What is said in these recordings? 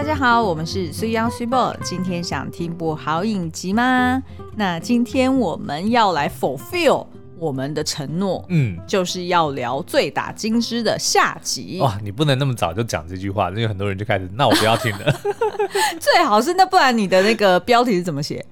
大家好，我们是水央水宝。今天想听部好影集吗？那今天我们要来 fulfill 我们的承诺，嗯，就是要聊《醉打金枝》的下集。哇，你不能那么早就讲这句话，因为很多人就开始，那我不要听了。最好是，那不然你的那个标题是怎么写？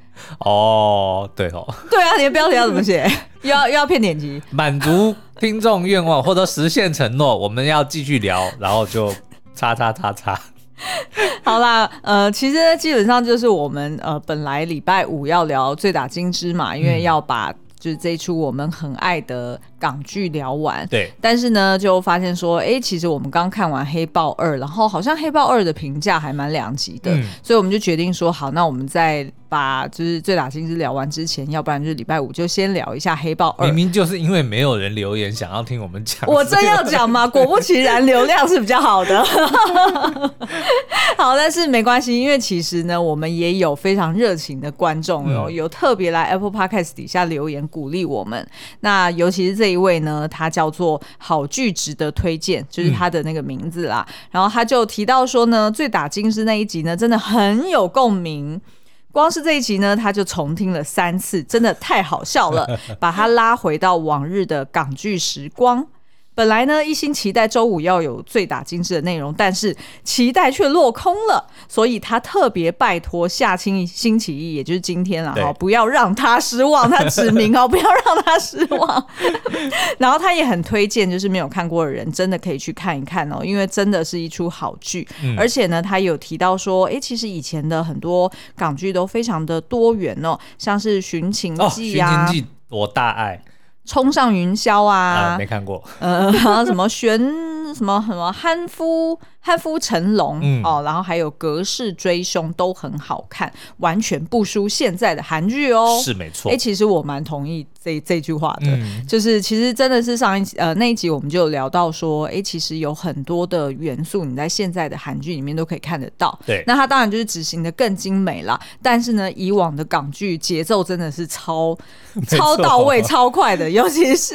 哦，对哦，对啊，你的标题要怎么写？又要又要骗点击，满足听众愿望或者实现承诺，我们要继续聊，然后就叉叉叉叉。好啦，呃，其实基本上就是我们呃本来礼拜五要聊《醉打金枝》嘛，因为要把就是这一出我们很爱的港剧聊完。对，但是呢，就发现说，哎，其实我们刚看完《黑豹二》，然后好像《黑豹二》的评价还蛮两极的，嗯，所以我们就决定说，好，那我们在。把就是最打金枝聊完之前，要不然就是礼拜五就先聊一下黑豹二。明明就是因为没有人留言想要听我们讲，我真要讲吗？果不其然，流量是比较好的。好，但是没关系，因为其实呢，我们也有非常热情的观众哦，嗯、有特别来 Apple Podcast 底下留言鼓励我们。那尤其是这一位呢，他叫做好剧值得推荐，就是他的那个名字啦。嗯、然后他就提到说呢，最打金是那一集呢，真的很有共鸣。光是这一集呢，他就重听了三次，真的太好笑了，把他拉回到往日的港剧时光。本来呢，一心期待周五要有最打精致的内容，但是期待却落空了，所以他特别拜托下星星期一，也就是今天了哈，不要让他失望。他指明哦，不要让他失望。然后他也很推荐，就是没有看过的人真的可以去看一看哦，因为真的是一出好剧。嗯、而且呢，他有提到说，哎、欸，其实以前的很多港剧都非常的多元哦，像是《寻秦记》呀，《寻情记》我大爱。冲上云霄啊，啊！没看过。呃，然后什么悬什么什么憨夫。《贪夫成龙》嗯、哦，然后还有《隔世追凶》都很好看，完全不输现在的韩剧哦。是没错。哎，其实我蛮同意这这句话的，嗯、就是其实真的是上一集呃那一集我们就有聊到说，哎，其实有很多的元素你在现在的韩剧里面都可以看得到。对。那它当然就是执行的更精美啦，但是呢，以往的港剧节奏真的是超 超到位、超快的，尤其是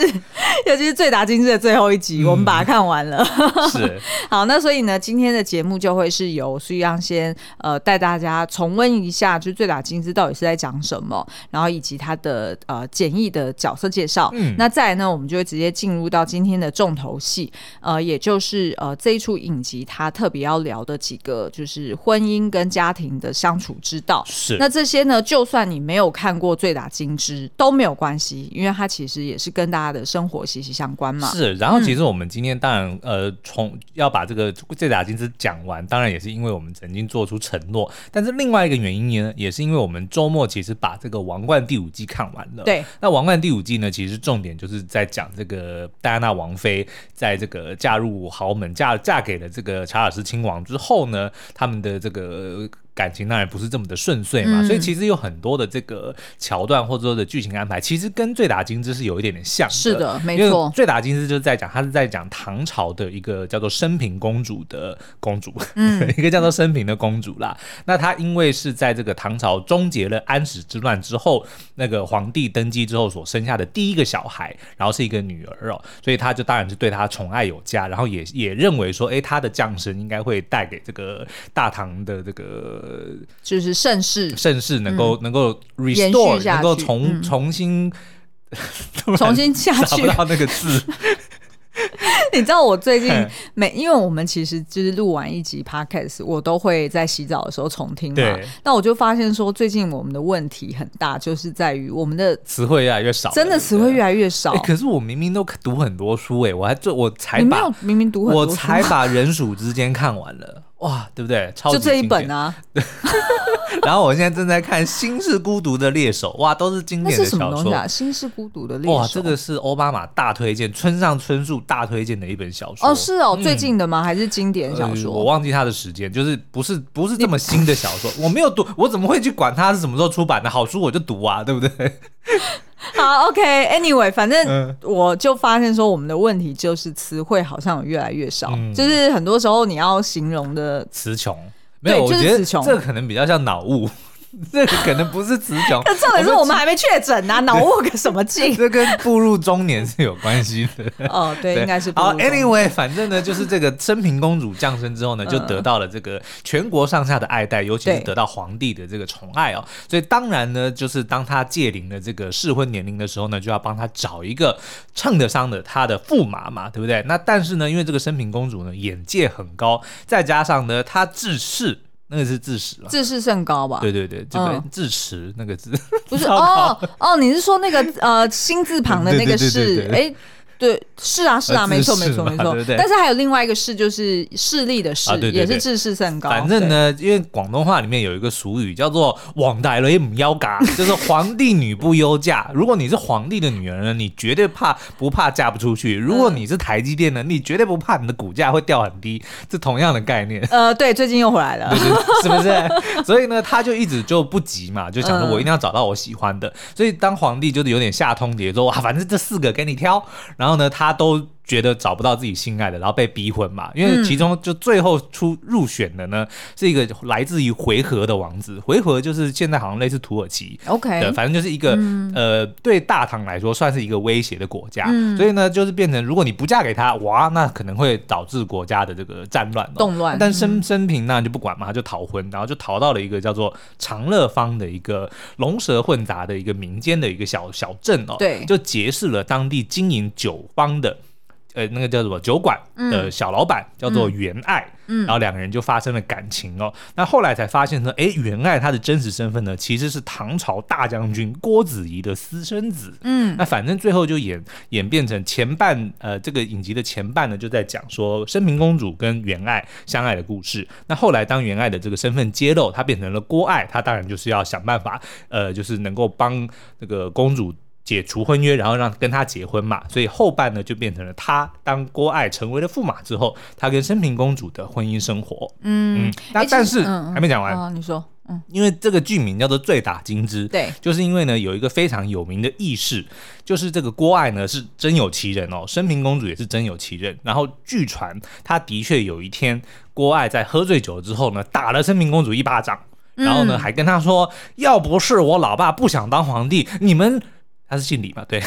尤其是《醉打金枝》的最后一集，嗯、我们把它看完了。是。好，那所以呢。今天的节目就会是由苏央先呃带大家重温一下，就《醉打金枝》到底是在讲什么，然后以及他的呃简易的角色介绍。嗯，那再来呢，我们就会直接进入到今天的重头戏，呃，也就是呃这一出影集他特别要聊的几个，就是婚姻跟家庭的相处之道。是，那这些呢，就算你没有看过《醉打金枝》都没有关系，因为它其实也是跟大家的生活息息相关嘛。是，然后其实我们今天当然、嗯、呃从要把这个醉打金枝讲完，当然也是因为我们曾经做出承诺，但是另外一个原因呢，也是因为我们周末其实把这个《王冠》第五季看完了。对，那《王冠》第五季呢，其实重点就是在讲这个戴安娜王妃在这个嫁入豪门，嫁嫁给了这个查尔斯亲王之后呢，他们的这个。感情当然不是这么的顺遂嘛，嗯、所以其实有很多的这个桥段或者说的剧情安排，其实跟《醉打金枝》是有一点点像的。是的，没错，《醉打金枝》就是在讲，他是在讲唐朝的一个叫做升平公主的公主，嗯、一个叫做升平的公主啦。那她因为是在这个唐朝终结了安史之乱之后，那个皇帝登基之后所生下的第一个小孩，然后是一个女儿哦，所以他就当然是对她宠爱有加，然后也也认为说，哎，她的降生应该会带给这个大唐的这个。呃，就是盛世，盛世能够、嗯、能够 restore，能够重、嗯、重新 重新下去，找不到那个字。你知道我最近每，因为我们其实就是录完一集 podcast，我都会在洗澡的时候重听嘛。那我就发现说，最近我们的问题很大，就是在于我们的词汇越来越少，真的词汇越来越少。欸，可是我明明都读很多书哎，我还做我才把明明读很多书，我才把人鼠之间看完了。哇，对不对？超级就这一本啊！然后我现在正在看《心是孤独的猎手》，哇，都是经典的小说。啊？《心是孤独的猎手》哇，这个是欧巴马大推荐，村上春树大推荐的一本小说。哦，是哦，最近的吗？嗯、还是经典小说？呃、我忘记它的时间，就是不是不是这么新的小说，我没有读，我怎么会去管它是什么时候出版的？好书我就读啊，对不对？好，OK，Anyway，、okay, 反正我就发现说，我们的问题就是词汇好像越来越少，嗯、就是很多时候你要形容的词穷，没有，对我觉得这个可能比较像脑雾。这个可能不是词穷，重点是我们还没确诊啊，脑雾个什么劲？这跟步入中年是有关系的。哦，对，应该是。好，Anyway，反正呢，就是这个升平公主降生之后呢，就得到了这个全国上下的爱戴，尤其是得到皇帝的这个宠爱哦。所以当然呢，就是当她届临了这个适婚年龄的时候呢，就要帮她找一个称得上的她的驸马嘛，对不对？那但是呢，因为这个升平公主呢，眼界很高，再加上呢，她自恃。那个是自恃了，自视甚高吧？对对对，这个自持那个字不是 哦哦，你是说那个呃心字旁的那个是哎。对，是啊，是啊，没错，没错，没错。但是还有另外一个势，就是势力的势，也是自视甚高。反正呢，因为广东话里面有一个俗语叫做“王大雷唔忧嫁”，就是皇帝女不忧嫁。如果你是皇帝的女儿呢，你绝对怕不怕嫁不出去？如果你是台积电呢，你绝对不怕你的股价会掉很低。这同样的概念。呃，对，最近又回来了，是不是？所以呢，他就一直就不急嘛，就想说我一定要找到我喜欢的。所以当皇帝就是有点下通牒说，哇，反正这四个给你挑，然后。然后呢，他都觉得找不到自己心爱的，然后被逼婚嘛。因为其中就最后出入选的呢，是一个来自于回纥的王子。回纥就是现在好像类似土耳其，OK，反正就是一个、嗯、呃，对大唐来说算是一个威胁的国家。嗯、所以呢，就是变成如果你不嫁给他，哇，那可能会导致国家的这个战乱、动乱。但生生平那就不管嘛，他就逃婚，然后就逃到了一个叫做长乐坊的一个龙蛇混杂的一个民间的一个小小镇哦，对，就结识了当地经营酒坊的。呃，那个叫什么酒馆的小老板、嗯、叫做袁爱，嗯，然后两个人就发生了感情哦。那、嗯、后来才发现说，哎，袁爱他的真实身份呢，其实是唐朝大将军郭子仪的私生子。嗯，那反正最后就演演变成前半，呃，这个影集的前半呢，就在讲说升平公主跟袁爱相爱的故事。那后来当袁爱的这个身份揭露，她变成了郭爱，她当然就是要想办法，呃，就是能够帮那个公主。解除婚约，然后让跟他结婚嘛，所以后半呢就变成了他当郭爱成为了驸马之后，他跟升平公主的婚姻生活。嗯，嗯，那但是、嗯、还没讲完、哦。你说，嗯，因为这个剧名叫做《醉打金枝》，对，就是因为呢有一个非常有名的轶事，就是这个郭爱呢是真有其人哦，升平公主也是真有其人。然后据传他的确有一天郭爱在喝醉酒之后呢打了升平公主一巴掌，然后呢、嗯、还跟他说，要不是我老爸不想当皇帝，你们。他是姓李嘛？对，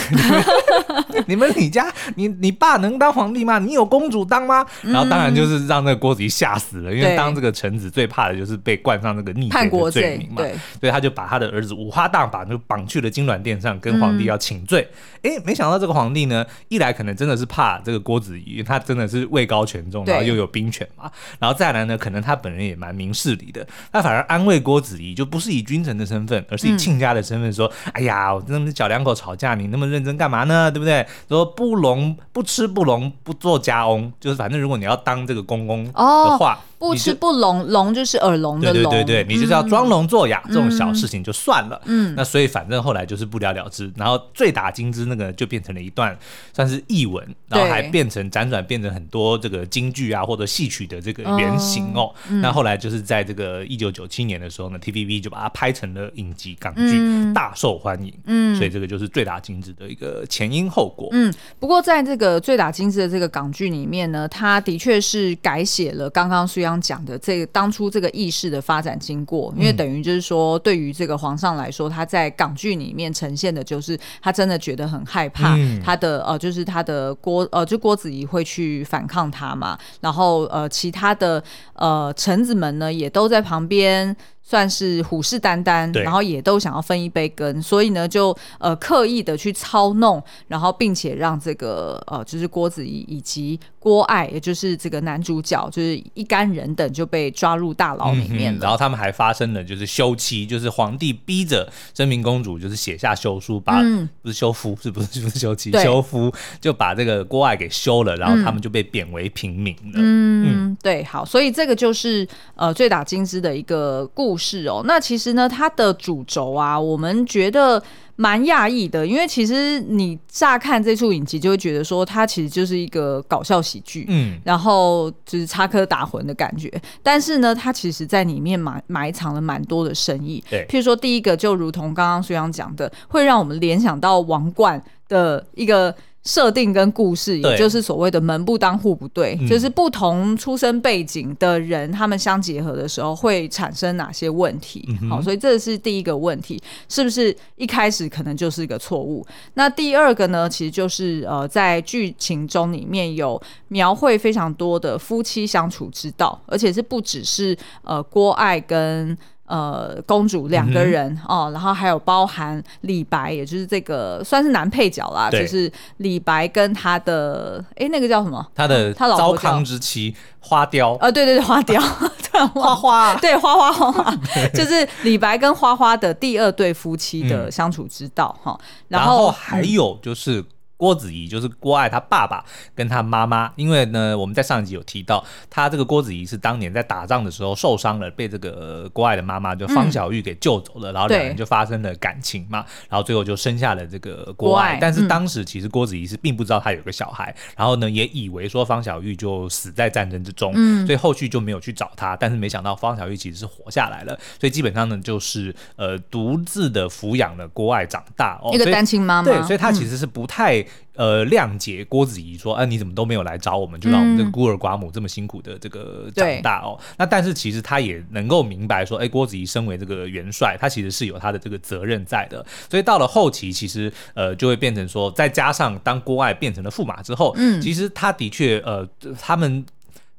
你们李家，你你爸能当皇帝吗？你有公主当吗？然后当然就是让那个郭子仪吓死了，因为当这个臣子最怕的就是被冠上那个逆贼的罪名嘛。对，所以他就把他的儿子五花大绑就绑去了金銮殿上，跟皇帝要请罪。哎、嗯，没想到这个皇帝呢，一来可能真的是怕这个郭子仪，他真的是位高权重，然后又有兵权嘛。然后再来呢，可能他本人也蛮明事理的，他反而安慰郭子仪，就不是以君臣的身份，而是以亲家的身份说：“嗯、哎呀，我真的小两口。”吵架你那么认真干嘛呢？对不对？说不聋不吃不聋不做家翁，就是反正如果你要当这个公公的话。不吃不聋，聋就是耳聋的聋。对对对对，你就是要装聋作哑，这种小事情就算了。嗯，那所以反正后来就是不了了之。然后醉打金枝那个就变成了一段算是译文，然后还变成辗转变成很多这个京剧啊或者戏曲的这个原型哦。那后来就是在这个一九九七年的时候呢，TVB 就把它拍成了影集港剧，大受欢迎。嗯，所以这个就是醉打金枝的一个前因后果。嗯，不过在这个醉打金枝的这个港剧里面呢，它的确是改写了刚刚虽刚讲的这个当初这个意识的发展经过，因为等于就是说，对于这个皇上来说，他在港剧里面呈现的就是他真的觉得很害怕，他的呃，就是他的郭呃，就郭子仪会去反抗他嘛，然后呃，其他的呃臣子们呢也都在旁边。算是虎视眈眈，然后也都想要分一杯羹，所以呢，就呃刻意的去操弄，然后并且让这个呃就是郭子仪以及郭爱，也就是这个男主角，就是一干人等就被抓入大牢里面、嗯、然后他们还发生了就是休妻，就是皇帝逼着真明公主就是写下休书，把、嗯、不是休夫，是不是就是休妻？休夫就把这个郭爱给休了，然后他们就被贬为平民了。嗯，嗯对，好，所以这个就是呃最打金枝的一个故事。是哦，那其实呢，它的主轴啊，我们觉得蛮讶异的，因为其实你乍看这出影集，就会觉得说它其实就是一个搞笑喜剧，嗯，然后就是插科打诨的感觉。但是呢，它其实在里面埋埋藏了蛮多的深意。对，譬如说第一个，就如同刚刚虽刚讲的，会让我们联想到王冠的一个。设定跟故事，也就是所谓的门不当户不对，嗯、就是不同出身背景的人，他们相结合的时候会产生哪些问题？嗯、好，所以这是第一个问题，是不是一开始可能就是一个错误？那第二个呢，其实就是呃，在剧情中里面有描绘非常多的夫妻相处之道，而且是不只是呃郭爱跟。呃，公主两个人、嗯、哦，然后还有包含李白，也就是这个算是男配角啦，就是李白跟他的哎，那个叫什么？他的他糟糠之妻花雕。呃，对对对，花雕，花花，对花花花花，就是李白跟花花的第二对夫妻的相处之道哈、然后还有就是。郭子仪就是郭爱他爸爸跟他妈妈，因为呢，我们在上一集有提到，他这个郭子仪是当年在打仗的时候受伤了，被这个郭爱的妈妈就方小玉给救走了，嗯、然后两人就发生了感情嘛，然后最后就生下了这个郭爱。但是当时其实郭子仪是并不知道他有个小孩，嗯、然后呢也以为说方小玉就死在战争之中，嗯，所以后续就没有去找他。但是没想到方小玉其实是活下来了，所以基本上呢就是呃独自的抚养了郭爱长大哦，一个单亲妈妈，对，所以他其实是不太。呃，谅解郭子仪说：“哎、啊，你怎么都没有来找我们，就让我们这个孤儿寡母这么辛苦的这个长大哦。嗯”那但是其实他也能够明白说：“哎，郭子仪身为这个元帅，他其实是有他的这个责任在的。”所以到了后期，其实呃就会变成说，再加上当郭爱变成了驸马之后，嗯，其实他的确呃他们。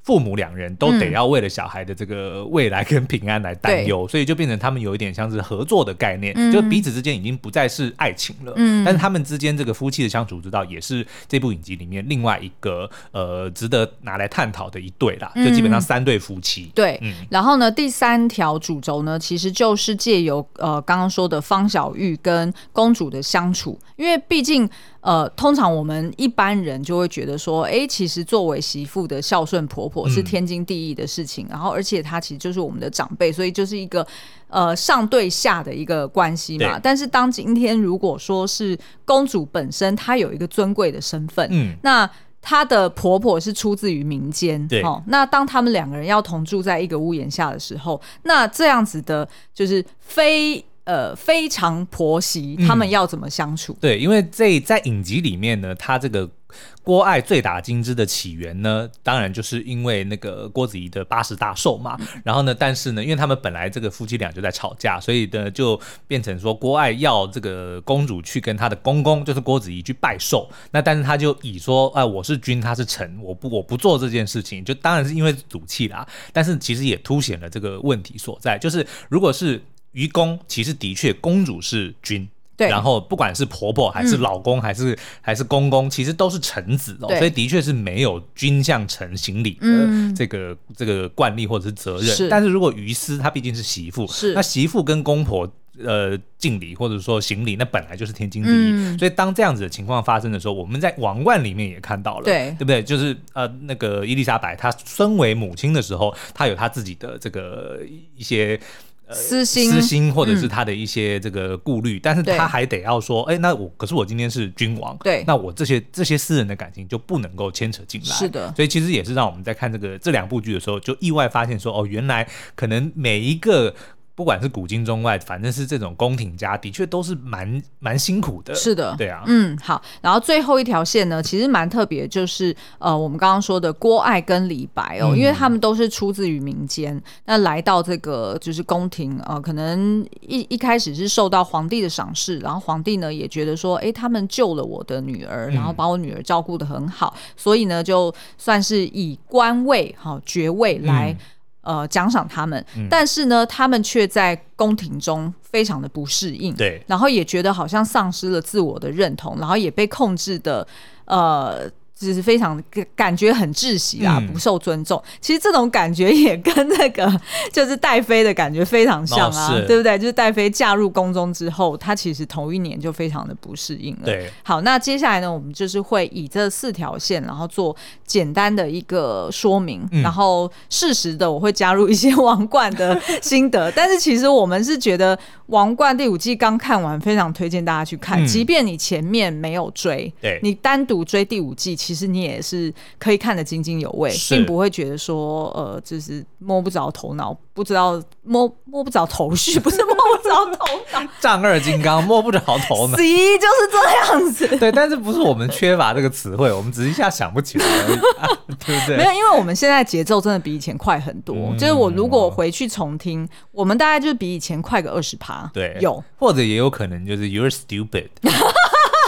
父母两人都得要为了小孩的这个未来跟平安来担忧，嗯，所以就变成他们有一点像是合作的概念，嗯，就彼此之间已经不再是爱情了，嗯，但是他们之间这个夫妻的相处之道也是这部影集里面另外一个呃值得拿来探讨的一对啦，就基本上三对夫妻。嗯、对，然后呢，第三条主轴呢，其实就是借由呃刚刚说的方小玉跟公主的相处，因为毕竟。呃，通常我们一般人就会觉得说，哎、欸，其实作为媳妇的孝顺婆婆是天经地义的事情，嗯、然后而且她其实就是我们的长辈，所以就是一个呃上对下的一个关系嘛。但是当今天如果说是公主本身她有一个尊贵的身份，嗯，那她的婆婆是出自于民间，对，哦，那当他们两个人要同住在一个屋檐下的时候，那这样子的就是非。呃，非常婆媳，他们要怎么相处？嗯、对，因为这在影集里面呢，他这个郭爱醉打金枝的起源呢，当然就是因为那个郭子仪的八十大寿嘛。嗯、然后呢，但是呢，因为他们本来这个夫妻俩就在吵架，所以呢，就变成说郭爱要这个公主去跟她的公公，就是郭子仪去拜寿。那但是他就以说，哎、呃，我是君，他是臣，我不我不做这件事情，就当然是因为赌气啦。但是其实也凸显了这个问题所在，就是如果是。于公其实的确，公主是君，对，然后不管是婆婆还是老公还是、嗯、还是公公，其实都是臣子哦，所以的确是没有君向臣行礼的这个、嗯、这个惯例或者是责任。是，但是如果于私，她毕竟是媳妇，是那媳妇跟公婆呃敬礼或者说行礼，那本来就是天经地义、嗯。所以当这样子的情况发生的时候，我们在王冠里面也看到了，对，对不对？就是呃那个伊丽莎白她身为母亲的时候，她有她自己的这个一些。私心，私心，或者是他的一些这个顾虑、嗯，但是他还得要说，哎、欸，那我可是我今天是君王，对，那我这些这些私人的感情就不能够牵扯进来，是的，所以其实也是让我们在看这个这两部剧的时候，就意外发现说，哦，原来可能每一个。不管是古今中外，反正是这种宫廷家，的确都是蛮蛮辛苦的。是的，对啊，嗯，好。然后最后一条线呢，其实蛮特别，就是呃，我们刚刚说的郭爱跟李白哦，嗯、因为他们都是出自于民间，那来到这个就是宫廷，呃，可能一一开始是受到皇帝的赏识，然后皇帝呢也觉得说，哎，他们救了我的女儿，然后把我女儿照顾的很好，嗯、所以呢，就算是以官位、哈、哦、爵位来。嗯呃，奖赏他们，嗯，但是呢，他们却在宫廷中非常的不适应，对，然后也觉得好像丧失了自我的认同，然后也被控制的，呃。就是非常感觉很窒息啊，不受尊重。嗯、其实这种感觉也跟那个就是戴妃的感觉非常像啊，哦、对不对？就是戴妃嫁入宫中之后，她其实头一年就非常的不适应了。对，好，那接下来呢，我们就是会以这四条线，然后做简单的一个说明，嗯、然后适时的我会加入一些 王冠的心得。但是其实我们是觉得王冠第五季刚看完，非常推荐大家去看，嗯、即便你前面没有追，对，你单独追第五季。其实你也是可以看得津津有味，并不会觉得说呃，就是摸不着头脑，不知道摸摸不着头绪，不是摸不着头脑，丈二金刚摸不着头脑，十一就是这样子。对，但是不是我们缺乏这个词汇，我们只是一下想不起来而已，啊，对不对？没有，因为我们现在节奏真的比以前快很多。嗯、就是我如果回去重听，我们大概就是比以前快个二十趴。对，有或者也有可能就是 You're stupid。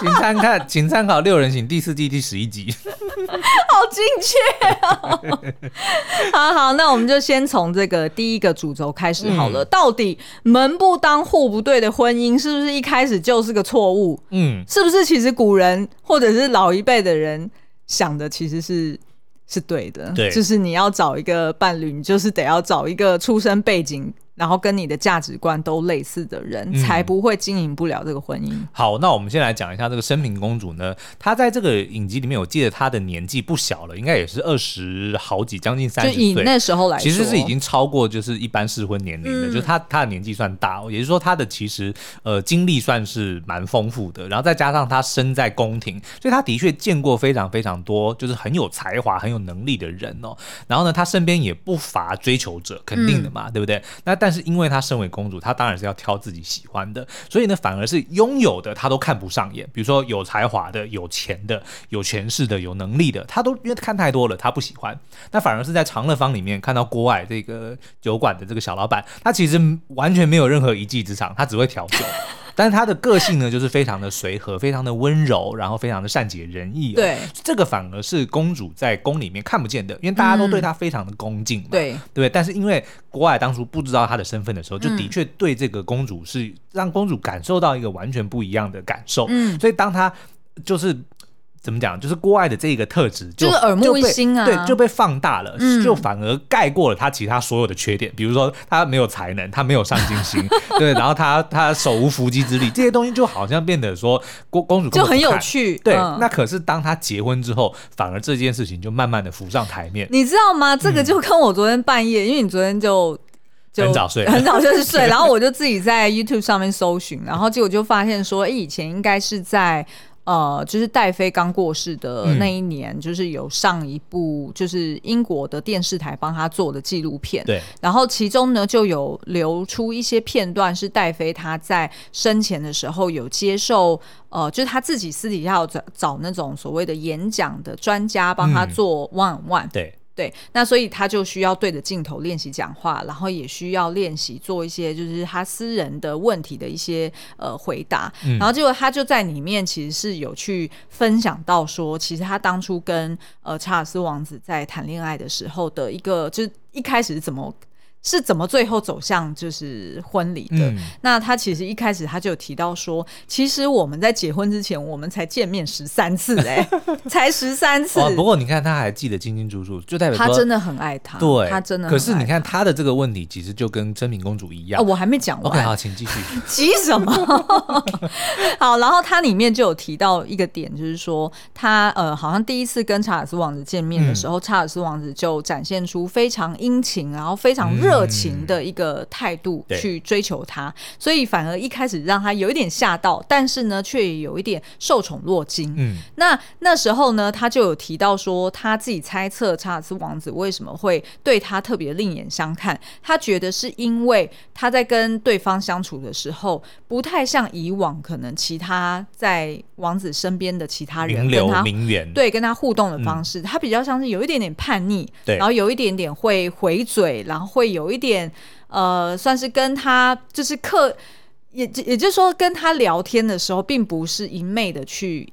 请参看，请参考《六人行》第四季第十一集，好精确哦！好好，那我们就先从这个第一个主轴开始好了。嗯、到底门不当户不对的婚姻，是不是一开始就是个错误？嗯，是不是其实古人或者是老一辈的人想的其实是是对的？对，就是你要找一个伴侣，你就是得要找一个出身背景。然后跟你的价值观都类似的人，嗯、才不会经营不了这个婚姻。好，那我们先来讲一下这个生平公主呢。她在这个影集里面，我记得她的年纪不小了，应该也是二十好几，将近三十岁。就以那时候来说，其实是已经超过就是一般适婚年龄的，嗯、就是她她的年纪算大，也就是说她的其实呃经历算是蛮丰富的。然后再加上她身在宫廷，所以她的确见过非常非常多就是很有才华、很有能力的人哦。然后呢，她身边也不乏追求者，肯定的嘛，嗯、对不对？那但但是因为她身为公主，她当然是要挑自己喜欢的，所以呢，反而是拥有的她都看不上眼。比如说有才华的、有钱的、有权势的、有能力的，她都因为看太多了，她不喜欢。那反而是在长乐坊里面看到郭外这个酒馆的这个小老板，他其实完全没有任何一技之长，他只会调酒。但是他的个性呢，就是非常的随和，非常的温柔，然后非常的善解人意。对，这个反而是公主在宫里面看不见的，因为大家都对她非常的恭敬嘛。嗯、对，对。但是因为国外当初不知道她的身份的时候，就的确对这个公主是让公主感受到一个完全不一样的感受。嗯，所以当她就是。怎么讲？就是郭爱的这个特质，就，就是耳目一新啊，对，就被放大了，嗯、就反而盖过了他其他所有的缺点。比如说，他没有才能，他没有上进心，对，然后他他手无缚鸡之力，这些东西就好像变得说公公主就很有趣。对，嗯、那可是当他结婚之后，反而这件事情就慢慢的浮上台面。你知道吗？这个就跟我昨天半夜，嗯、因为你昨天就就很早睡，很早就是睡，然后我就自己在 YouTube 上面搜寻，然后结果就发现说，哎，以前应该是在。呃，就是戴妃刚过世的那一年，嗯、就是有上一部，就是英国的电视台帮他做的纪录片。对，然后其中呢，就有流出一些片段，是戴妃她在生前的时候有接受，呃，就是她自己私底下找找那种所谓的演讲的专家帮他做 one on one。对。对，那所以他就需要对着镜头练习讲话，然后也需要练习做一些就是他私人的问题的一些呃回答，嗯、然后结果他就在里面其实是有去分享到说，其实他当初跟呃查尔斯王子在谈恋爱的时候的一个，就是一开始是怎么。是怎么最后走向就是婚礼的？嗯、那他其实一开始他就有提到说，其实我们在结婚之前，我们才见面十三次、欸，哎，才十三次、哦。不过你看他还记得清清楚楚，就代表他真的很爱他。对，他真的。可是你看他的这个问题，其实就跟真品公主一样。哦，我还没讲完。OK，好，请继续。急什么？好，然后他里面就有提到一个点，就是说他呃，好像第一次跟查尔斯王子见面的时候，嗯、查尔斯王子就展现出非常殷勤，然后非常热。热情的一个态度去追求他，嗯、所以反而一开始让他有一点吓到，但是呢，却有一点受宠若惊。嗯，那那时候呢，他就有提到说，他自己猜测查尔斯王子为什么会对他特别另眼相看，他觉得是因为他在跟对方相处的时候，不太像以往可能其他在王子身边的其他人跟他对跟他互动的方式，嗯、他比较像是有一点点叛逆，对，然后有一点点会回嘴，然后会有。有一点，呃，算是跟他就是客，也也就是说，跟他聊天的时候，并不是一昧的去。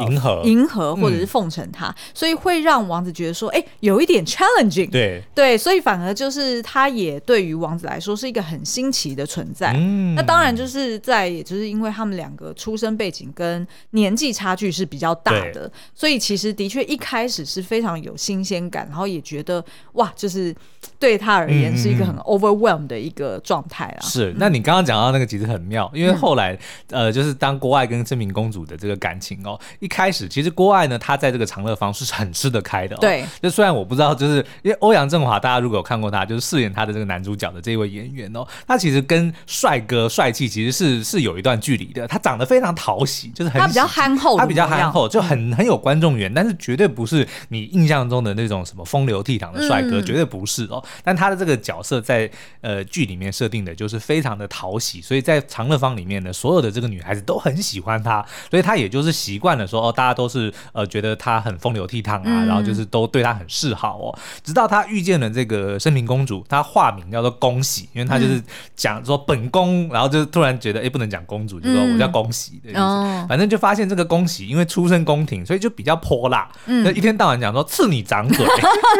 迎合，迎合，或者是奉承他，嗯、所以会让王子觉得说，哎、欸，有一点 challenging，对。对，所以反而就是他也对于王子来说是一个很新奇的存在。嗯，那当然就是在，也就是因为他们两个出生背景跟年纪差距是比较大的，所以其实的确一开始是非常有新鲜感，然后也觉得哇，就是对他而言是一个很 overwhelmed 的一个状态啊。是，那你刚刚讲到那个其实很妙，因为后来、嗯、呃，就是当郭爱跟升平公主的这个感情哦。一开始其实郭艾呢，他在这个长乐坊是很吃得开的、哦。对，就虽然我不知道，就是因为欧阳震华，大家如果有看过他，就是饰演他的这个男主角的这一位演员哦，他其实跟帅哥帅气其实是是有一段距离的。他长得非常讨喜，就是很他比较憨厚，他比较憨厚，就很很有观众缘，但是绝对不是你印象中的那种什么风流倜傥的帅哥，嗯、绝对不是哦。但他的这个角色在呃剧里面设定的就是非常的讨喜，所以在长乐坊里面呢，所有的这个女孩子都很喜欢他，所以他也就是习惯了说哦，大家都是呃觉得他很风流倜傥啊，嗯、然后就是都对他很示好哦。直到他遇见了这个生平公主，她化名叫做恭喜，因为他就是讲说本宫，然后就突然觉得哎不能讲公主，就说我叫恭喜的意思。嗯、反正就发现这个恭喜，因为出身宫廷，所以就比较泼辣，嗯、就一天到晚讲说赐你掌嘴，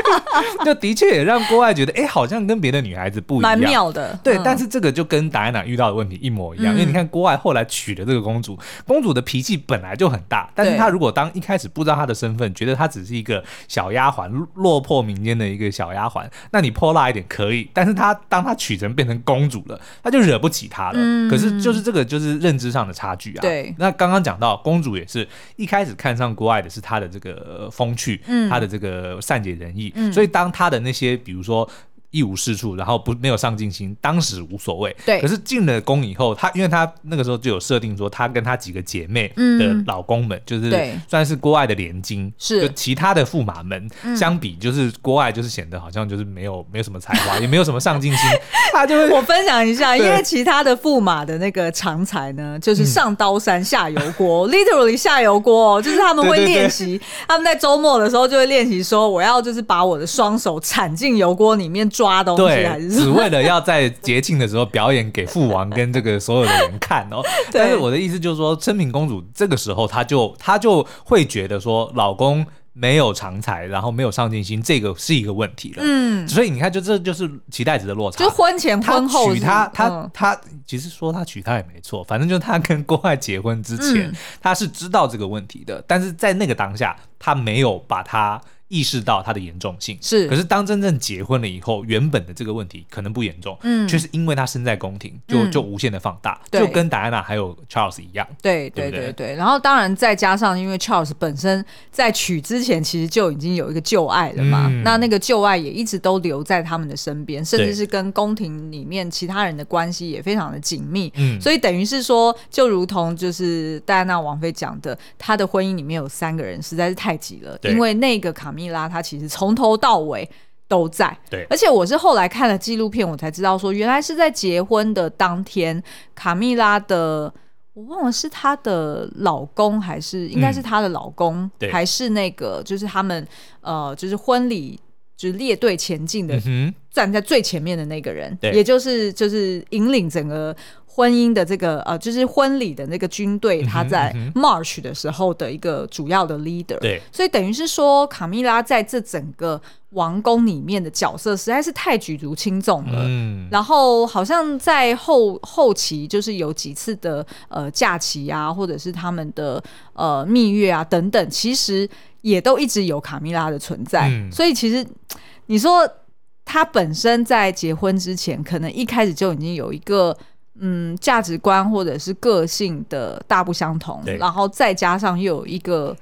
就的确也让郭艾觉得哎好像跟别的女孩子不一样，蛮妙的。对，嗯、但是这个就跟达安娜遇到的问题一模一样，嗯、因为你看郭艾后来娶了这个公主，公主的脾气本来就很大，但是他如果当一开始不知道他的身份，觉得他只是一个小丫鬟，落魄民间的一个小丫鬟，那你泼辣一点可以，但是他当他娶成变成公主了，他就惹不起她了。嗯、可是就是这个就是认知上的差距啊。对，那刚刚讲到公主也是一开始看上郭爱的是她的这个风趣，嗯，她的这个善解人意，嗯、所以当她的那些比如说。一无是处，然后不没有上进心，当时无所谓。对，可是进了宫以后，她因为她那个时候就有设定说，她跟她几个姐妹的老公们，嗯、就是算是郭艾的连襟，是。就其他的驸马们、嗯、相比，就是郭艾就是显得好像就是没有没有什么才华，也没有什么上进心。他就会我分享一下，因为其他的驸马的那个长才呢，就是上刀山下油锅、嗯、，literally 下油锅，就是他们会练习，对。对对，他们在周末的时候就会练习说，我要就是把我的双手铲进油锅里面。抓东西还是对，只为了要在节庆的时候表演给父王跟这个所有的人看哦。但是我的意思就是说，升平公主这个时候，她就她就会觉得说，老公没有长才，然后没有上进心，这个是一个问题了。嗯，所以你看，就这就是期待值的落差。就婚前婚后娶她，她她其实说她娶她也没错，反正就是她跟郭艾结婚之前，她、嗯、是知道这个问题的，但是在那个当下，她没有把她。意识到它的严重性。是，可是当真正结婚了以后，原本的这个问题可能不严重，嗯，却是因为他身在宫廷，就就无限的放大，就跟戴安娜还有 Charles 一样，对对对对。然后当然再加上，因为 Charles 本身在娶之前其实就已经有一个旧爱了嘛，那那个旧爱也一直都留在他们的身边，甚至是跟宫廷里面其他人的关系也非常的紧密，嗯，所以等于是说，就如同就是戴安娜王妃讲的，她的婚姻里面有三个人实在是太挤了，因为那个卡。米拉，她其实从头到尾都在。对，而且我是后来看了纪录片，我才知道说，原来是在结婚的当天，卡蜜拉的，我忘了是她的老公还是应该是她的老公，嗯、还是那个就是他们呃，就是婚礼就是列队前进的，嗯、站在最前面的那个人，也就是就是引领整个。婚姻的这个呃，就是婚礼的那个军队，他在 march 的时候的一个主要的 leader。对，所以等于是说，卡米拉在这整个王宫里面的角色实在是太举足轻重了。嗯，然后好像在后后期，就是有几次的呃假期啊，或者是他们的呃蜜月啊等等，其实也都一直有卡米拉的存在。嗯，所以其实你说他本身在结婚之前，可能一开始就已经有一个。嗯，价值观或者是个性的大不相同，然后再加上又有一个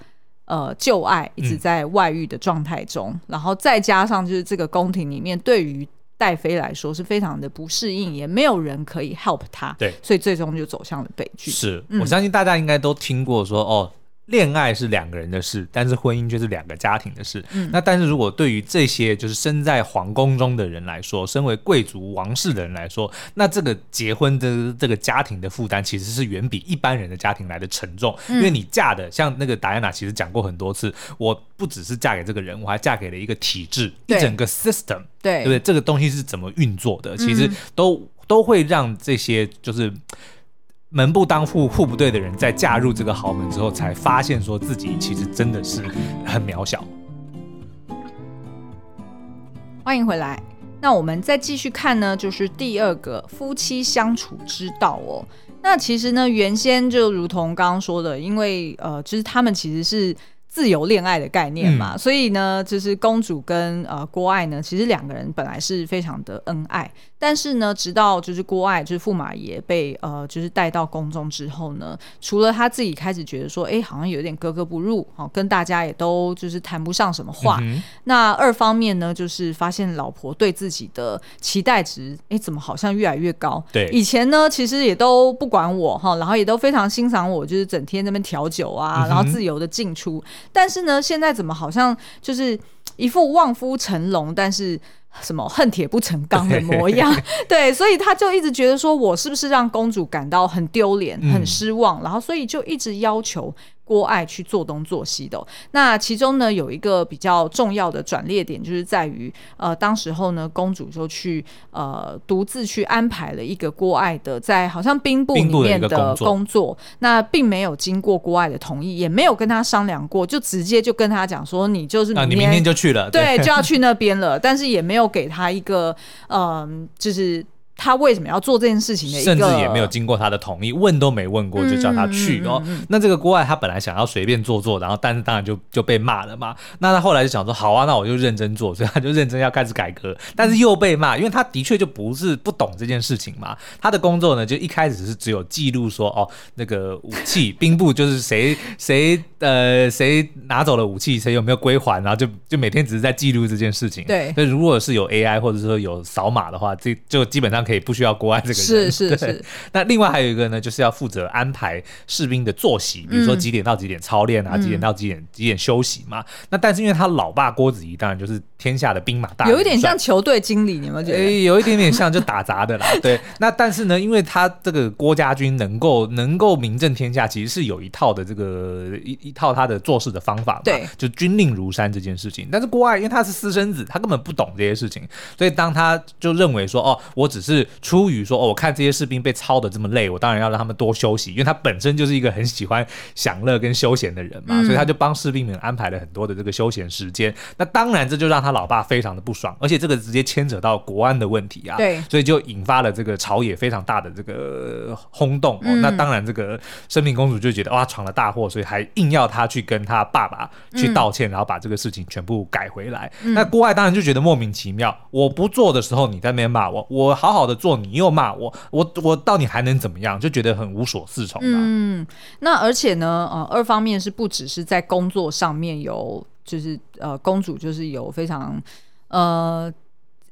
呃旧爱一直在外遇的状态中，嗯、然后再加上就是这个宫廷里面对于戴妃来说是非常的不适应，也没有人可以 help 她，对，所以最终就走向了悲剧。是、嗯、我相信大家应该都听过说哦。恋爱是两个人的事，但是婚姻却是两个家庭的事。嗯，那但是如果对于这些就是身在皇宫中的人来说，身为贵族王室的人来说，那这个结婚的这个家庭的负担其实是远比一般人的家庭来的沉重。嗯，因为你嫁的像那个达安娜，其实讲过很多次，我不只是嫁给这个人，我还嫁给了一个体制，一整个 system，对，对不对？这个东西是怎么运作的？其实都、嗯、都会让这些就是。门不当户户不对的人，在嫁入这个豪门之后，才发现说自己其实真的是很渺小。欢迎回来，那我们再继续看呢，就是第二个夫妻相处之道哦。那其实呢，原先就如同刚刚说的，因为呃，就是他们其实是。自由恋爱的概念嘛，嗯、所以呢，就是公主跟呃郭爱呢，其实两个人本来是非常的恩爱，但是呢，直到就是郭爱就是驸马爷被呃就是带到宫中之后呢，除了他自己开始觉得说，哎，好像有点格格不入，好、哦、跟大家也都就是谈不上什么话。嗯、那二方面呢，就是发现老婆对自己的期待值，哎，怎么好像越来越高？对，以前呢，其实也都不管我哈，然后也都非常欣赏我，就是整天在那边调酒啊，嗯、然后自由的进出。但是呢，现在怎么好像就是一副望夫成龙，但是什么恨铁不成钢的模样？对，所以他就一直觉得说，我是不是让公主感到很丢脸、很失望？嗯、然后，所以就一直要求。郭爱去做东做西的、哦，那其中呢，有一个比较重要的转捩点，就是在于呃，当时候呢，公主就去呃独自去安排了一个郭爱的在好像兵部里面的工作，工作。那并没有经过郭爱的同意，也没有跟他商量过，就直接就跟他讲说，你就是明天、啊、你明天就去了，对，对，就要去那边了，但是也没有给他一个嗯、呃，就是。他为什么要做这件事情的一个？甚至也没有经过他的同意，问都没问过就叫他去哦。那这个郭外他本来想要随便做做，然后但是当然就就被骂了嘛。那他后来就想说，好啊，那我就认真做，所以他就认真要开始改革，但是又被骂，因为他的确就不是不懂这件事情嘛。他的工作呢，就一开始是只有记录说，哦，那个武器兵部就是谁 谁呃谁拿走了武器，谁有没有归还，然后就就每天只是在记录这件事情。对，那如果是有 AI 或者说有扫码的话，这就基本上。可以不需要郭爱这个人，是是是。那另外还有一个呢，就是要负责安排士兵的作息，比如说几点到几点操练啊，嗯、几点到几点几点休息嘛。那但是因为他老爸郭子仪当然就是天下的兵马大，有一点像球队经理，你们觉得？欸、有一点点像就打杂的啦。对，那但是呢，因为他这个郭家军能够能够名震天下，其实是有一套的这个一一套他的做事的方法嘛。对，就军令如山这件事情。但是郭爱因为他是私生子，他根本不懂这些事情，所以当他就认为说，哦，我只是。是出于说，哦，我看这些士兵被操的这么累，我当然要让他们多休息，因为他本身就是一个很喜欢享乐跟休闲的人嘛，嗯、所以他就帮士兵们安排了很多的这个休闲时间。那当然，这就让他老爸非常的不爽，而且这个直接牵扯到国安的问题啊，对，所以就引发了这个朝野非常大的这个轰动。哦、那当然，这个生命公主就觉得哇，闯了大祸，所以还硬要他去跟他爸爸去道歉，嗯、然后把这个事情全部改回来。嗯、那郭爱当然就觉得莫名其妙，我不做的时候你在那边骂我，我好好。的做你又骂我，我我到底还能怎么样？就觉得很无所适从。嗯，那而且呢，呃，二方面是不只是在工作上面有，就是呃，公主就是有非常呃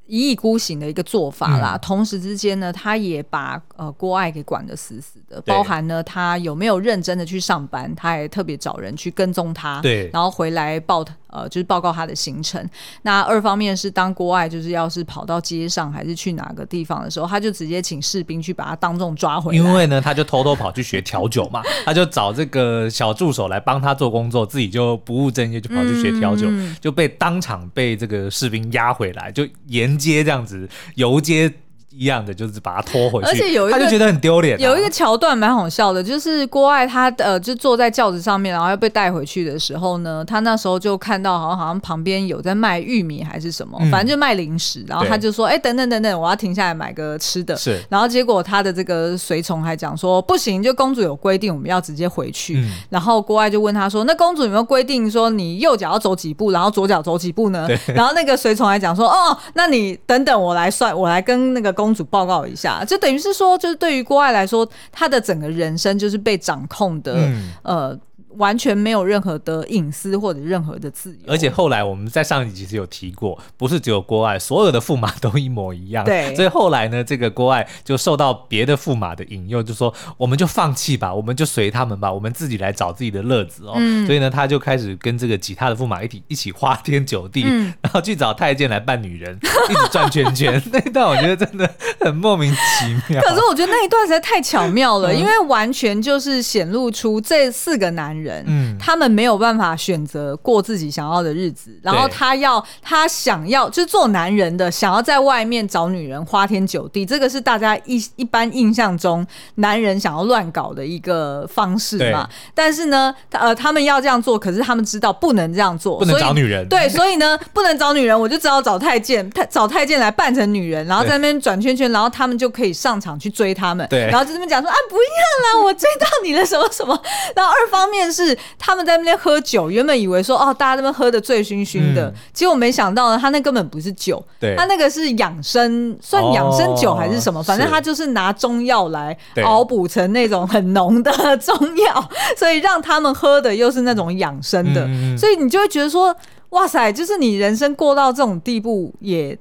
一意孤行的一个做法啦。嗯、同时之间呢，他也把呃郭爱给管得死死的，包含呢他有没有认真的去上班，他也特别找人去跟踪他，对，然后回来报他。呃，就是报告他的行程。那二方面是当郭爱就是要是跑到街上还是去哪个地方的时候，他就直接请士兵去把他当众抓回来。因为呢，他就偷偷跑去学调酒嘛，他就找这个小助手来帮他做工作，自己就不务正业，就跑去学调酒，嗯、就被当场被这个士兵押回来，就沿街这样子游街。一样的，就是把他拖回去，而且有一个他就觉得很丢脸、啊。有一个桥段蛮好笑的，就是郭爱他呃就坐在轿子上面，然后要被带回去的时候呢，他那时候就看到好像好像旁边有在卖玉米还是什么，嗯、反正就卖零食，然后他就说：“哎、欸，等等等等，我要停下来买个吃的。”是，然后结果他的这个随从还讲说：“不行，就公主有规定，我们要直接回去。嗯”然后郭爱就问他说：“那公主有没有规定说你右脚要走几步，然后左脚走几步呢？”对然后那个随从还讲说：“哦，那你等等，我来算，我来跟那个公主报告一下。”就等于是说，就是对于郭艾来说，他的整个人生就是被掌控的，嗯、呃。完全没有任何的隐私或者任何的自由，而且后来我们在上一集其实有提过，不是只有郭爱，所有的驸马都一模一样。对，所以后来呢，这个郭爱就受到别的驸马的引诱，就说我们就放弃吧，我们就随他们吧，我们自己来找自己的乐子哦。嗯、所以呢，他就开始跟这个其他的驸马一起一起花天酒地，嗯、然后去找太监来扮女人，一直转圈圈。那一段我觉得真的很莫名其妙。可是我觉得那一段实在太巧妙了，嗯、因为完全就是显露出这四个男人。人，嗯，他们没有办法选择过自己想要的日子，然后他要他想要就是做男人的，想要在外面找女人花天酒地，这个是大家一一般印象中男人想要乱搞的一个方式嘛。但是呢，呃，他们要这样做，可是他们知道不能这样做，不能找女人。对，所以呢，不能找女人，我就只好找太监，太找太监来扮成女人，然后在那边转圈圈，然后他们就可以上场去追他们。对，然后就这么讲说啊，不要啦，我追到你了，什么什么。然后二方面。是他们在那边喝酒，原本以为说哦，大家那边喝的醉醺醺的，嗯、结果没想到呢，他那根本不是酒，对，他那个是养生，算养生酒还是什么？哦、反正他就是拿中药来熬补成那种很浓的 中药，所以让他们喝的又是那种养生的，嗯、所以你就会觉得说，哇塞，就是你人生过到这种地步也。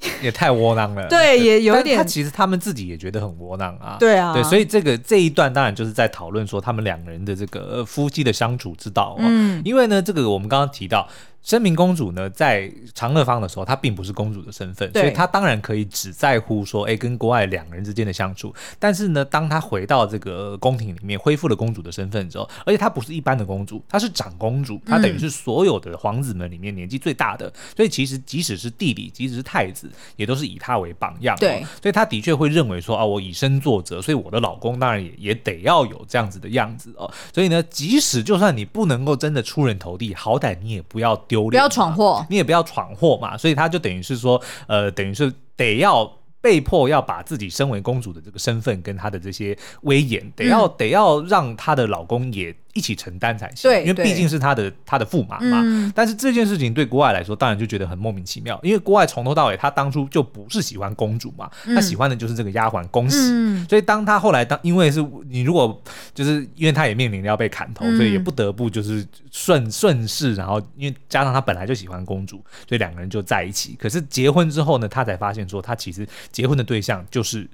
也太窝囊了，对，也有点。他其实他们自己也觉得很窝囊啊，对啊，对，所以这个这一段当然就是在讨论说他们两个人的这个夫妻的相处之道，嗯，因为呢，这个我们刚刚提到。生明公主呢，在长乐坊的时候，她并不是公主的身份，所以她当然可以只在乎说，哎，跟郭爱两个人之间的相处。但是呢，当她回到这个宫廷里面，恢复了公主的身份之后，而且她不是一般的公主，她是长公主，她等于是所有的皇子们里面年纪最大的。嗯、所以其实即使是弟弟，即使是太子，也都是以她为榜样。对，所以她的确会认为说，啊，我以身作则，所以我的老公当然也也得要有这样子的样子哦。所以呢，即使就算你不能够真的出人头地，好歹你也不要丢脸，不要闯祸。你也不要闯祸嘛，所以他就等于是说，呃，等于是得要被迫要把自己身为公主的这个身份跟她的这些威严，得要、嗯、得要让她的老公也。一起承担才行，对，因为毕竟是他的他的驸马嘛。嗯、但是这件事情对国外来说，当然就觉得很莫名其妙，因为国外从头到尾，他当初就不是喜欢公主嘛，嗯、他喜欢的就是这个丫鬟恭喜。嗯、所以当他后来当，因为是你如果就是因为他也面临要被砍头，嗯、所以也不得不就是顺顺势，然后因为加上他本来就喜欢公主，所以两个人就在一起。可是结婚之后呢，他才发现说，他其实结婚的对象就是。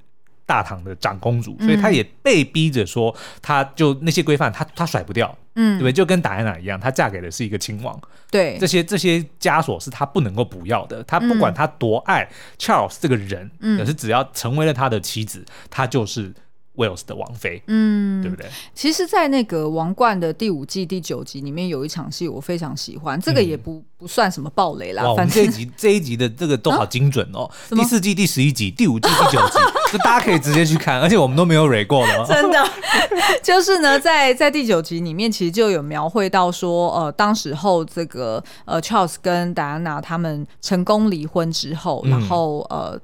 大唐的长公主，所以她也被逼着说，她就那些规范，她她甩不掉，嗯，对不对？就跟达安娜一样，她嫁给的是一个亲王，对，这些这些枷锁是她不能够不要的。她不管她多爱 Charles 这个人，嗯，可是只要成为了他的妻子，她就是。Wales 的王妃，嗯，对不对？其实，在那个《王冠》的第五季第九集里面，有一场戏我非常喜欢，这个也不不算什么暴雷啦。反正这一集这一集的这个都好精准哦。第四季第十一集、第五季第九集，就大家可以直接去看，而且我们都没有蕊过的。真的，就是呢，在在第九集里面，其实就有描绘到说，呃，当时候这个呃，Charles 跟戴安娜他们成功离婚之后，然后呃。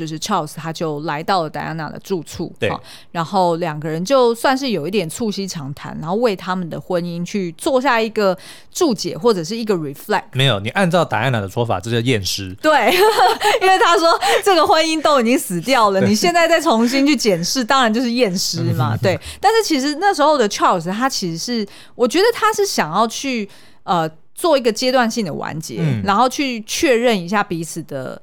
就是 Charles，他就来到了戴安娜的住处，对，然后两个人就算是有一点促膝长谈，然后为他们的婚姻去做下一个注解或者是一个 reflect。没有，你按照戴安娜的说法，这叫验尸。对，因为他说这个婚姻都已经死掉了，你现在再重新去检视，当然就是验尸嘛。对，但是其实那时候的 Charles，他其实是，我觉得他是想要去呃做一个阶段性的完结，嗯、然后去确认一下彼此的。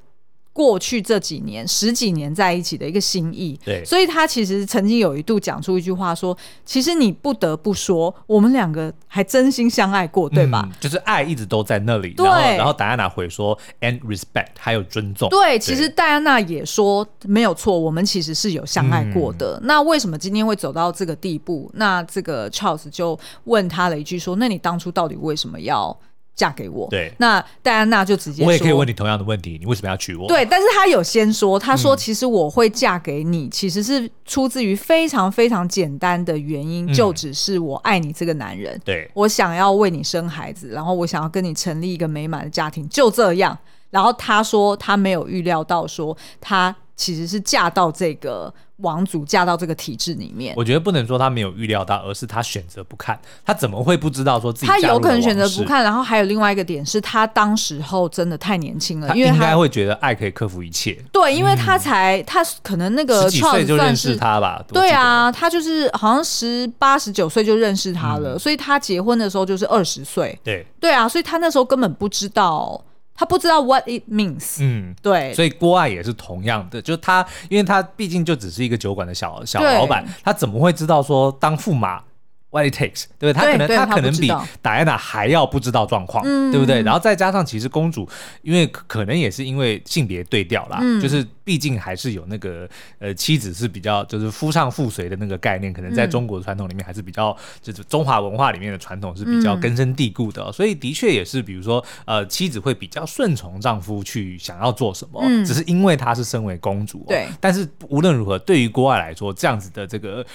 过去这几年十几年在一起的一个心意，对，所以他其实曾经有一度讲出一句话说：“其实你不得不说，我们两个还真心相爱过，对吧？”嗯，就是爱一直都在那里。对，然后，然后戴安娜回说：“and respect，还有尊重。”对，其实戴安娜也说没有错，我们其实是有相爱过的。嗯，那为什么今天会走到这个地步？那这个 Charles 就问他了一句说：“那你当初到底为什么要？”嫁给我，对，那戴安娜就直接说，我也可以问你同样的问题，你为什么要娶我？对，但是他有先说，他说其实我会嫁给你，嗯、其实是出自于非常非常简单的原因，嗯、就只是我爱你这个男人，对，我想要为你生孩子，然后我想要跟你成立一个美满的家庭，就这样。然后他说他没有预料到说他。其实是嫁到这个王族，嫁到这个体制里面。我觉得不能说他没有预料到，而是他选择不看。他怎么会不知道说自己他有可能选择不看？然后还有另外一个点是他当时候真的太年轻了，因为他应该会觉得爱可以克服一切。对，因为他才、嗯、他可能那个十几岁就认识他吧？对啊，他就是好像十八十九岁就认识他了，嗯、所以他结婚的时候就是二十岁。对对啊，所以他那时候根本不知道。他不知道 what it means，嗯，对，所以郭艾也是同样的，就是他，因为他毕竟就只是一个酒馆的小小老板，他怎么会知道说当驸马？What it takes，对不对？他可能他可能比戴安娜还要不知道状况，嗯、对不对？然后再加上，其实公主因为可能也是因为性别对调啦，嗯、就是毕竟还是有那个呃妻子是比较就是夫唱妇随的那个概念，可能在中国的传统里面还是比较就是中华文化里面的传统是比较根深蒂固的，嗯、所以的确也是比如说呃妻子会比较顺从丈夫去想要做什么，嗯、只是因为她是身为公主，对。但是无论如何，对于国外来说，这样子的这个。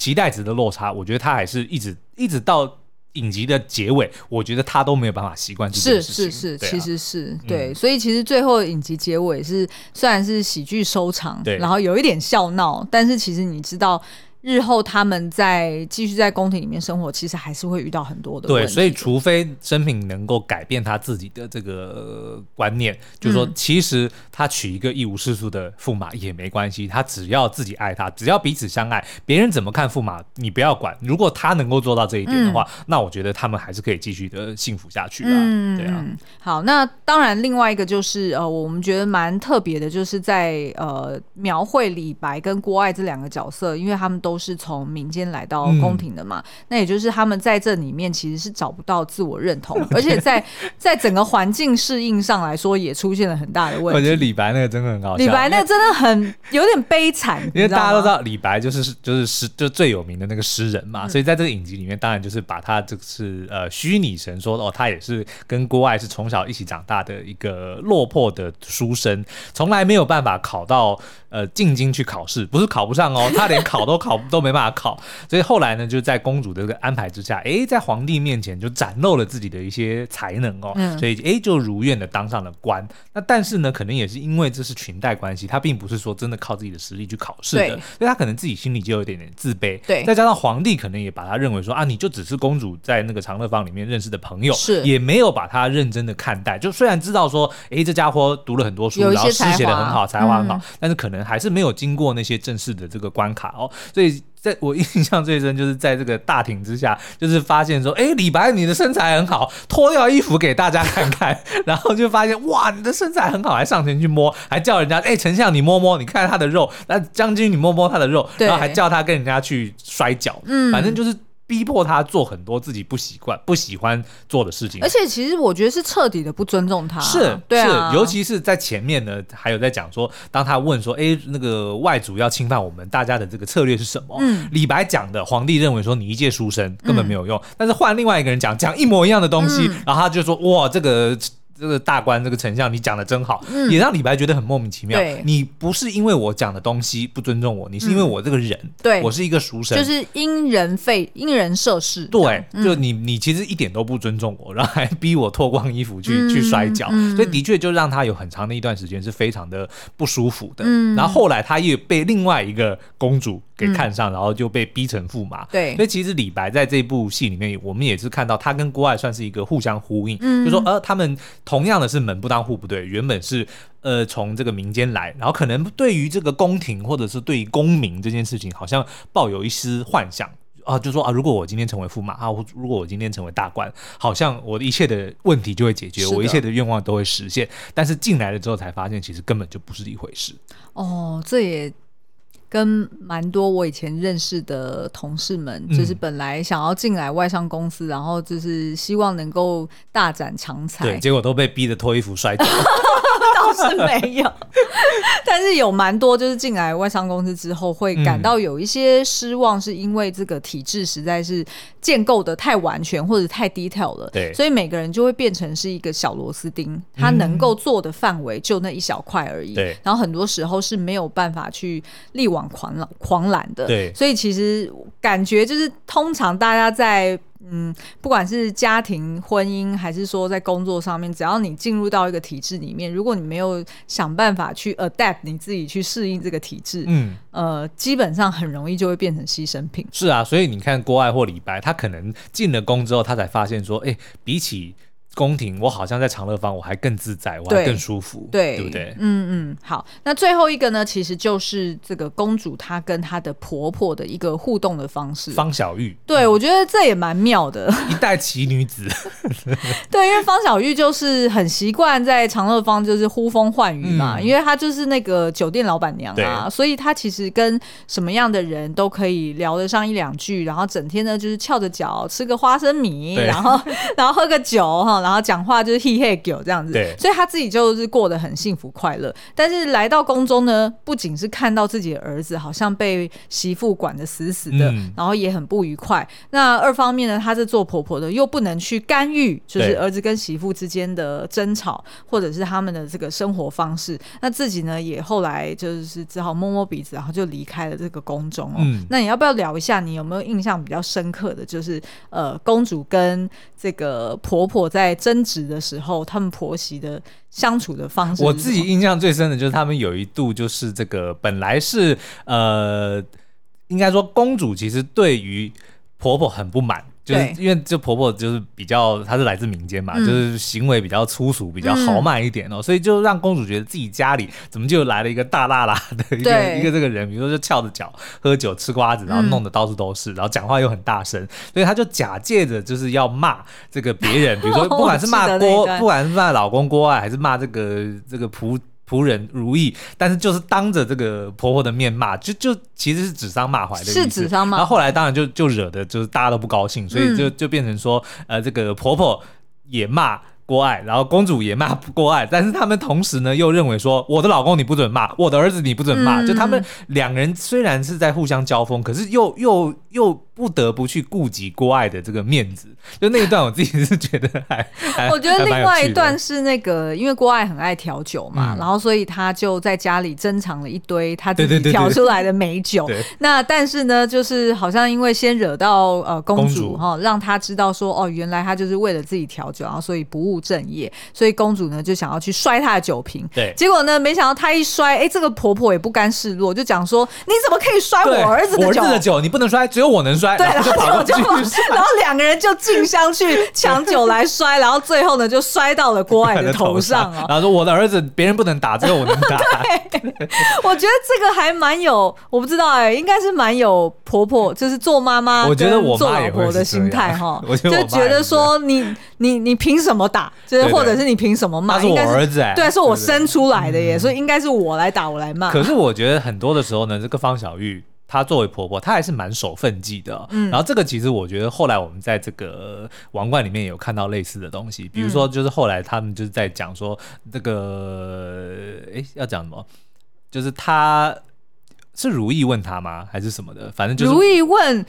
期待值的落差，我觉得他还是一直一直到影集的结尾，我觉得他都没有办法习惯这件事情。是是是，啊、其实是对，嗯、所以其实最后影集结尾是虽然是喜剧收场，对，然后有一点笑闹，但是其实你知道日后他们在继续在宫廷里面生活，其实还是会遇到很多的。对，所以除非生平能够改变他自己的这个观念，就是说，其实他娶一个一无是处的驸马也没关系，他只要自己爱他，只要彼此相爱，别人怎么看驸马你不要管。如果他能够做到这一点的话，嗯、那我觉得他们还是可以继续的幸福下去啊。嗯，对啊。好，那当然，另外一个就是呃，我们觉得蛮特别的，就是在呃描绘李白跟郭爱这两个角色，因为他们都是从民间来到宫廷的嘛，嗯、那也就是他们在这里面其实是找不到自我认同，而且在在整个环境适应上来说，也出现了很大的问题。我觉得李白那个真的很好笑，李白那个真的很有点悲惨，因为大家都知道李白就是就是诗就最有名的那个诗人嘛，嗯、所以在这个影集里面，当然就是把他这个是呃虚拟神说哦，他也是跟郭爱是从小一起长大的一个落魄的书生，从来没有办法考到呃进京去考试，不是考不上哦，他连考都考都没办法考，所以后来呢，就在公主的这个安排之下，哎，在皇帝面前就展露了自己的一些才能哦，嗯、所以哎就如愿的当上了官。那但是呢，可能也是因为这是裙带关系，他并不是说真的靠自己的实力去考试的，所以他可能自己心里就有一点点自卑。对，再加上皇帝可能也把他认为说啊，你就只是公主在那个长乐坊里面认识的朋友，是也没有把他认真的看待。就虽然知道说，哎，这家伙读了很多书，然后诗写的很好，才华很好，嗯、但是可能还是没有经过那些正式的这个关卡哦，所以。在我印象最深，就是在这个大庭之下，就是发现说，哎，李白，你的身材很好，脱掉衣服给大家看看，然后就发现，哇，你的身材很好，还上前去摸，还叫人家，哎，丞相你摸摸，你看他的肉，那将军你摸摸他的肉，然后还叫他跟人家去摔跤，嗯，反正就是。逼迫他做很多自己不习惯、不喜欢做的事情，而且其实我觉得是彻底的不尊重他。是，对啊，是，尤其是在前面呢，还有在讲说，当他问说：“哎，那个外族要侵犯我们，大家的这个策略是什么？”嗯，李白讲的，皇帝认为说你一介书生根本没有用，嗯、但是换另外一个人讲，讲一模一样的东西，嗯、然后他就说：“哇，这个。”这个大官，这个丞相，你讲的真好，嗯、也让李白觉得很莫名其妙。你不是因为我讲的东西不尊重我，你是因为我这个人，嗯、对我是一个书生，就是因人废，因人设事。对，嗯、就你，你其实一点都不尊重我，然后还逼我脱光衣服去、嗯、去摔跤，嗯、所以的确就让他有很长的一段时间是非常的不舒服的。嗯、然后后来他又被另外一个公主给看上，嗯、然后就被逼成驸马。对，所以其实李白在这部戏里面，我们也是看到他跟郭爱算是一个互相呼应，嗯、就说呃他们。同样的是门不当户不对，原本是呃从这个民间来，然后可能对于这个宫廷或者是对于公民这件事情，好像抱有一丝幻想啊，就说啊，如果我今天成为驸马啊，如果我今天成为大官，好像我的一切的问题就会解决，我一切的愿望都会实现。但是进来了之后才发现，其实根本就不是一回事。哦，这也。跟蛮多我以前认识的同事们，嗯、就是本来想要进来外商公司，然后就是希望能够大展长才，对，结果都被逼得脱衣服摔倒。倒是没有，但是有蛮多就是进来外商公司之后会感到有一些失望，是因为这个体制实在是建构的太完全或者太 detail 了。对，所以每个人就会变成是一个小螺丝钉，他能够做的范围就那一小块而已。对，然后很多时候是没有办法去力挽狂澜狂澜的。对，所以其实感觉就是通常大家在。嗯，不管是家庭、婚姻，还是说在工作上面，只要你进入到一个体制里面，如果你没有想办法去 adapt 你自己去适应这个体制，嗯，呃，基本上很容易就会变成牺牲品。是啊，所以你看郭爱或李白，他可能进了宫之后，他才发现说，哎，比起。宫廷，我好像在长乐坊，我还更自在，我还更舒服，对，对不对？嗯嗯，好。那最后一个呢，其实就是这个公主她跟她的婆婆的一个互动的方式。方小玉，对，我觉得这也蛮妙的，一代奇女子。对，因为方小玉就是很习惯在长乐坊就是呼风唤雨嘛，嗯、因为她就是那个酒店老板娘啊，所以她其实跟什么样的人都可以聊得上一两句，然后整天呢就是翘着脚吃个花生米，然后 然后喝个酒哈。然后讲话就是嘿嘿狗这样子，对所以他自己就是过得很幸福快乐。但是来到宫中呢，不仅是看到自己的儿子好像被媳妇管得死死的，嗯、然后也很不愉快。那二方面呢，他是做婆婆的，又不能去干预，就是儿子跟媳妇之间的争吵，或者是他们的这个生活方式。那自己呢，也后来就是只好摸摸鼻子，然后就离开了这个宫中哦。嗯、那你要不要聊一下？你有没有印象比较深刻的就是呃，公主跟这个婆婆在在争执的时候，他们婆媳的相处的方式，我自己印象最深的就是他们有一度就是这个本来是呃应该说公主其实对于婆婆很不满。就是因为这婆婆就是比较，她是来自民间嘛，嗯、就是行为比较粗俗，比较豪迈一点哦，嗯、所以就让公主觉得自己家里怎么就来了一个大辣辣的一个一个这个人，比如说就翘着脚喝酒吃瓜子，然后弄得到处都是，嗯、然后讲话又很大声，所以她就假借着就是要骂这个别人，比如说 不管是骂郭，不管是骂老公郭爱，还是骂这个这个仆。仆人如意，但是就是当着这个婆婆的面骂，就就其实是指桑骂槐的意思。是指桑骂。然后后来当然就就惹得就是大家都不高兴，所以就就变成说，呃，这个婆婆也骂。郭爱，然后公主也骂郭爱，但是他们同时呢又认为说，我的老公你不准骂，我的儿子你不准骂，嗯、就他们两人虽然是在互相交锋，可是又又又不得不去顾及郭爱的这个面子。就那一段我自己是觉得还，还我觉得另外一段是那个，因为郭爱很爱调酒嘛，嗯、然后所以他就在家里珍藏了一堆他自己调出来的美酒。对对对对，那但是呢，就是好像因为先惹到呃公主哈主，让她知道说哦，原来他就是为了自己调酒，然后所以不务正业，所以公主呢就想要去摔他的酒瓶。对，结果呢，没想到他一摔，哎，这个婆婆也不甘示弱，就讲说：“你怎么可以摔我儿子的酒？我儿子的酒你不能摔，只有我能摔。”对，然后就跑过去，然后两个人就竞相去抢酒来摔，然后最后呢就摔到了郭爱的 头上啊。然后说：“我的儿子别人不能打，只有我能打。”对，我觉得这个还蛮有，我不知道哎，应该是蛮有婆婆，就是做妈妈，我觉得我做老婆的心态哈，就觉得说你你你凭什么打？就是。或者是你凭什么骂？他是我儿子哎，对，是我生出来的耶，所以应该是我来打，我来骂。可是我觉得很多的时候呢，这个方小玉她作为婆婆，她还是蛮守分际的。嗯，然后这个其实我觉得后来我们在这个王冠里面有看到类似的东西，比如说就是后来他们就是在讲说这个，哎，要讲什么？就是她是如意问他吗？还是什么的？反正就是如意问。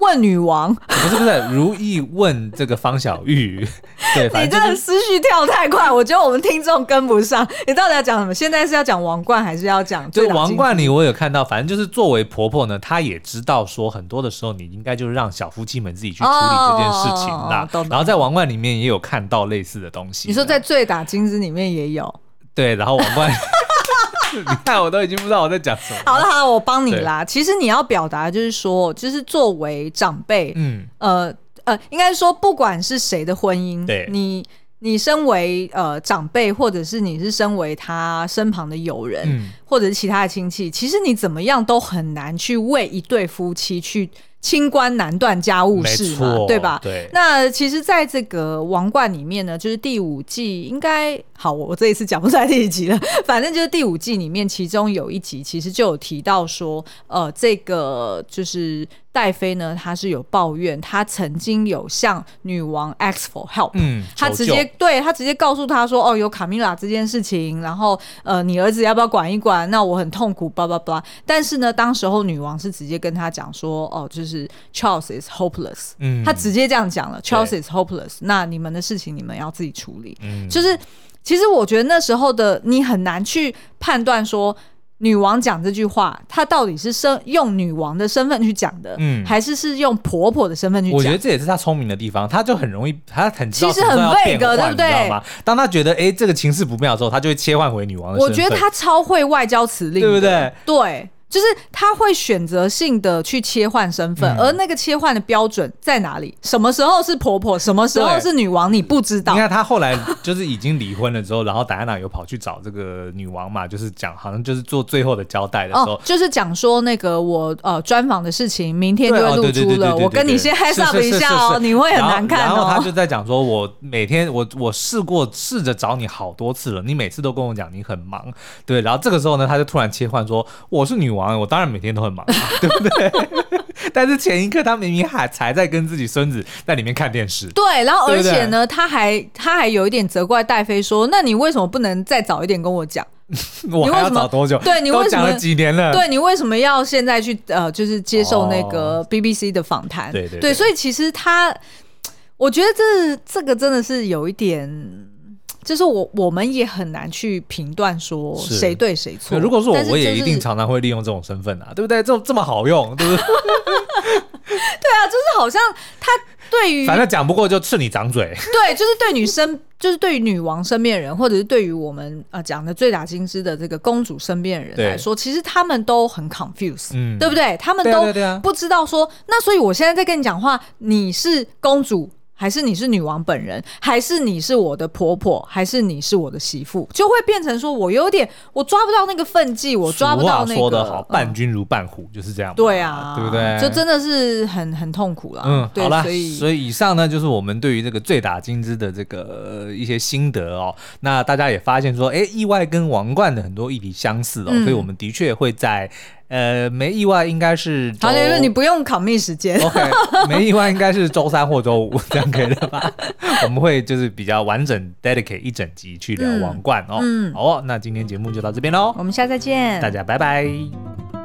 问女王 不是不是，如意问这个方小玉，对，你真的思绪跳太快，我觉得我们听众跟不上。你到底要讲什么？现在是要讲王冠，还是要讲？就王冠里，我有看到，反正就是作为婆婆呢，她也知道说，很多的时候你应该就是让小夫妻们自己去处理这件事情啦。哦、然后在王冠里面也有看到类似的东西。你说在醉打金枝里面也有？对，然后王冠。你看，我都已经不知道我在讲什么。好了好了，我帮你啦。其实你要表达就是说，就是作为长辈，嗯，呃呃，应该说不管是谁的婚姻，对，你你身为呃长辈，或者是你是身为他身旁的友人，嗯，或者是其他的亲戚，其实你怎么样都很难去为一对夫妻去。清官难断家务事嘛，错对吧？对。那其实，在这个王冠里面呢，就是第五季应该好，我我这一次讲不出来第几集了。反正就是第五季里面，其中有一集其实就有提到说，呃，这个就是。戴妃呢，她是有抱怨，她曾经有向女王 ask for help，嗯，她直接对她直接告诉她说，哦，有卡米拉这件事情，然后呃，你儿子要不要管一管？那我很痛苦，叭叭叭。但是呢，当时候女王是直接跟她讲说，哦，就是 Charles is hopeless，嗯，她直接这样讲了，Charles is hopeless，那你们的事情你们要自己处理。嗯，就是其实我觉得那时候的你很难去判断说。女王讲这句话，她到底是身用女王的身份去讲的，嗯，还是是用婆婆的身份去讲？我觉得这也是她聪明的地方，她就很容易，她很其实很会的，对不对？当她觉得哎这个情势不妙的时候，她就会切换回女王的身份。我觉得她超会外交辞令，对不对？对。就是他会选择性的去切换身份，嗯、而那个切换的标准在哪里？什么时候是婆婆，什么时候是女王？你不知道。你看他后来就是已经离婚了之后，然后戴安娜又跑去找这个女王嘛，就是讲好像就是做最后的交代的时候，哦、就是讲说那个我呃专访的事情，明天就会露出了。我跟你先 heads up 一下哦，你会很难看哦。然后他就在讲说，我每天我我试过试着找你好多次了，你每次都跟我讲你很忙，对。然后这个时候呢，他就突然切换说，我是女王，我当然每天都。很忙，对不对？但是前一刻他明明还才在跟自己孙子在里面看电视。对，然后而且呢，他还他还有一点责怪戴妃说：“那你为什么不能再早一点跟我讲？我还要找多久？对，你为什么讲了几年了？对，你为什么要现在去呃，就是接受那个 BBC 的访谈？对对对，所以其实他，我觉得这这个真的是有一点。”就是我，我们也很难去评断说谁对谁错。如果是我，我也一定常常会利用这种身份啊，对不对？这这么好用，对不对？对啊，就是好像他对于反正讲不过就刺你掌嘴。对，就是对女生，就是对于女王身边人，或者是对于我们呃讲的最打金枝的这个公主身边的人来说，其实他们都很 confused，嗯，对不对？他们都不知道说，那所以我现在在跟你讲话，你是公主。还是你是女王本人，还是你是我的婆婆，还是你是我的媳妇，就会变成说我有点我抓不到那个分际，我抓不到那个。说得好，伴君如伴虎，就是这样。对啊，对不对？就真的是很很痛苦了。嗯，对，好了，所以所以以上呢，就是我们对于这个醉打金枝的这个一些心得哦。那大家也发现说，哎，意外跟王冠的很多议题相似哦，嗯、所以我们的确会在。呃，没意外，应该是好，就是你不用 commit 时间。OK，没意外，应该是周三或周五，这样可以了吧？我们会就是比较完整 dedicate 一整集去聊王冠哦。嗯，好哦，那今天节目就到这边喽，我们下次再见，大家拜拜。